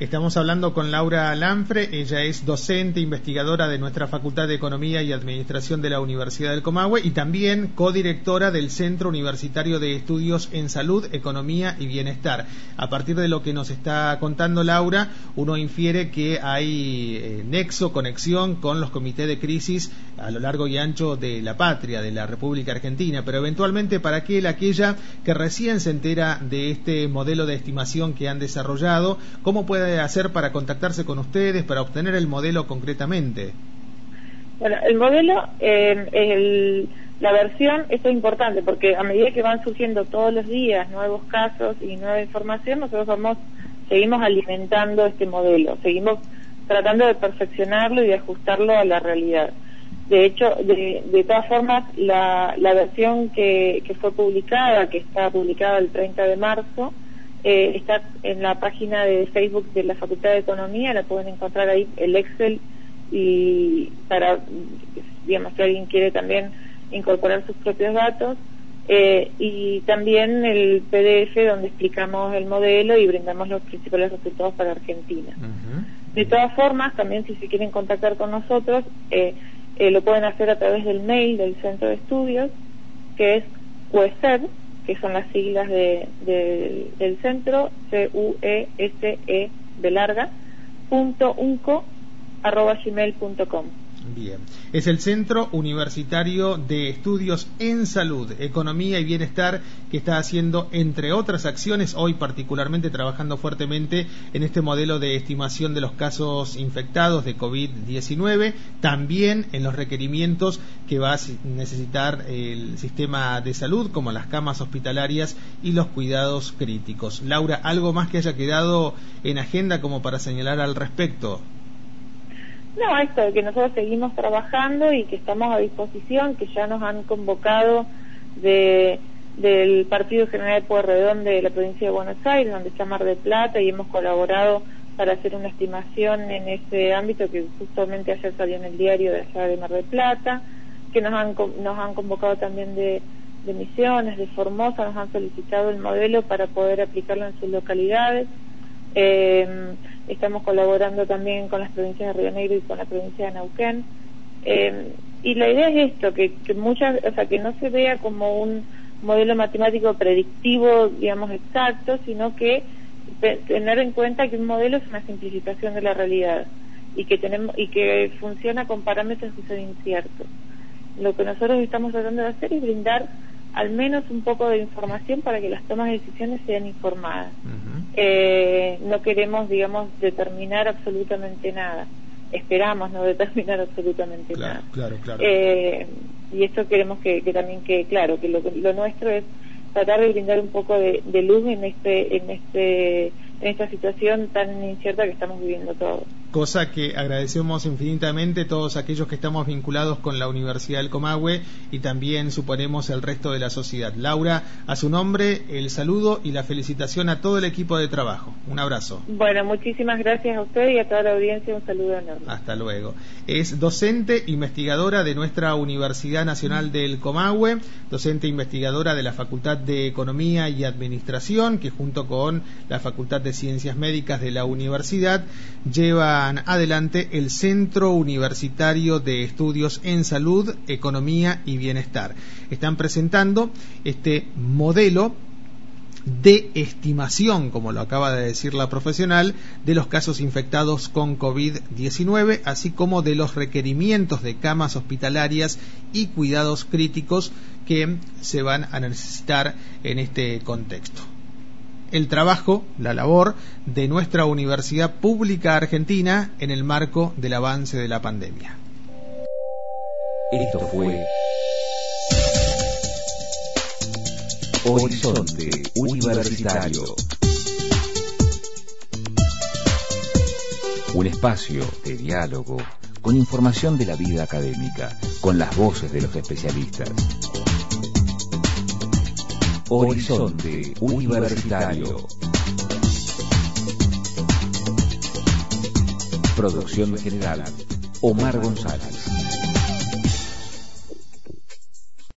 Estamos hablando con Laura Lanfre, ella es docente, investigadora de nuestra Facultad de Economía y Administración de la Universidad del Comahue y también codirectora del Centro Universitario de Estudios en Salud, Economía y Bienestar. A partir de lo que nos está contando Laura, uno infiere que hay eh, nexo, conexión con los comités de crisis a lo largo y ancho de la patria, de la República Argentina, pero eventualmente para aquel, aquella que recién se entera de este modelo de estimación que han desarrollado, ¿cómo puede hacer para contactarse con ustedes, para obtener el modelo concretamente? Bueno, el modelo, eh, la versión, esto es importante porque a medida que van surgiendo todos los días nuevos casos y nueva información, nosotros vamos, seguimos alimentando este modelo, seguimos tratando de perfeccionarlo y de ajustarlo a la realidad. De hecho, de, todas formas, la, la versión que, que, fue publicada, que está publicada el 30 de marzo, eh, está en la página de Facebook de la Facultad de Economía, la pueden encontrar ahí el Excel y para, digamos, que alguien quiere también incorporar sus propios datos. Eh, y también el PDF donde explicamos el modelo y brindamos los principales resultados para Argentina. De todas formas, también si se quieren contactar con nosotros, eh, eh, lo pueden hacer a través del mail del centro de estudios, que es CUESED, que son las siglas de, del centro, C-U-E-S-E de larga, punto unco, arroba gmail.com. Bien, es el Centro Universitario de Estudios en Salud, Economía y Bienestar que está haciendo, entre otras acciones, hoy particularmente trabajando fuertemente en este modelo de estimación de los casos infectados de COVID-19, también en los requerimientos que va a necesitar el sistema de salud, como las camas hospitalarias y los cuidados críticos. Laura, ¿algo más que haya quedado en agenda como para señalar al respecto? No, esto, que nosotros seguimos trabajando y que estamos a disposición, que ya nos han convocado de, del Partido General de Pueyrredón de la provincia de Buenos Aires, donde está Mar de Plata, y hemos colaborado para hacer una estimación en ese ámbito que justamente ayer salió en el diario de allá de Mar de Plata, que nos han, nos han convocado también de, de Misiones, de Formosa, nos han solicitado el modelo para poder aplicarlo en sus localidades. Eh, estamos colaborando también con las provincias de Río Negro y con la provincia de Neuquén. Eh, y la idea es esto, que, que muchas, o sea, que no se vea como un modelo matemático predictivo, digamos, exacto, sino que tener en cuenta que un modelo es una simplificación de la realidad y que tenemos y que funciona con parámetros que son inciertos. Lo que nosotros estamos tratando de hacer es brindar al menos un poco de información para que las tomas de decisiones sean informadas. eh, no queremos, digamos, determinar absolutamente nada. Esperamos no determinar absolutamente nada. Claro, claro. Eh, y esto queremos que, que, también que, claro, que lo, lo nuestro es tratar de brindar un poco de, de luz en este, en este, en esta situación tan incierta que estamos viviendo todos cosa que agradecemos infinitamente todos aquellos que estamos vinculados con la Universidad del Comahue y también suponemos el resto de la sociedad. Laura, a su nombre, el saludo y la felicitación a todo el equipo de trabajo. Un abrazo. Bueno, muchísimas gracias a usted y a toda la audiencia. Un saludo enorme. Hasta luego. Es docente investigadora de nuestra Universidad Nacional del Comahue, docente investigadora de la Facultad de Economía y Administración, que junto con la Facultad de Ciencias Médicas de la universidad lleva adelante el Centro Universitario de Estudios en Salud, Economía y Bienestar. Están presentando este modelo de estimación, como lo acaba de decir la profesional, de los casos infectados con COVID-19, así como de los requerimientos de camas hospitalarias y cuidados críticos que se van a necesitar en este contexto el trabajo, la labor de nuestra Universidad Pública Argentina en el marco del avance de la pandemia. Esto fue Horizonte Universitario. Un espacio de diálogo con información de la vida académica, con las voces de los especialistas. Horizonte Universitario. Producción general, Omar González.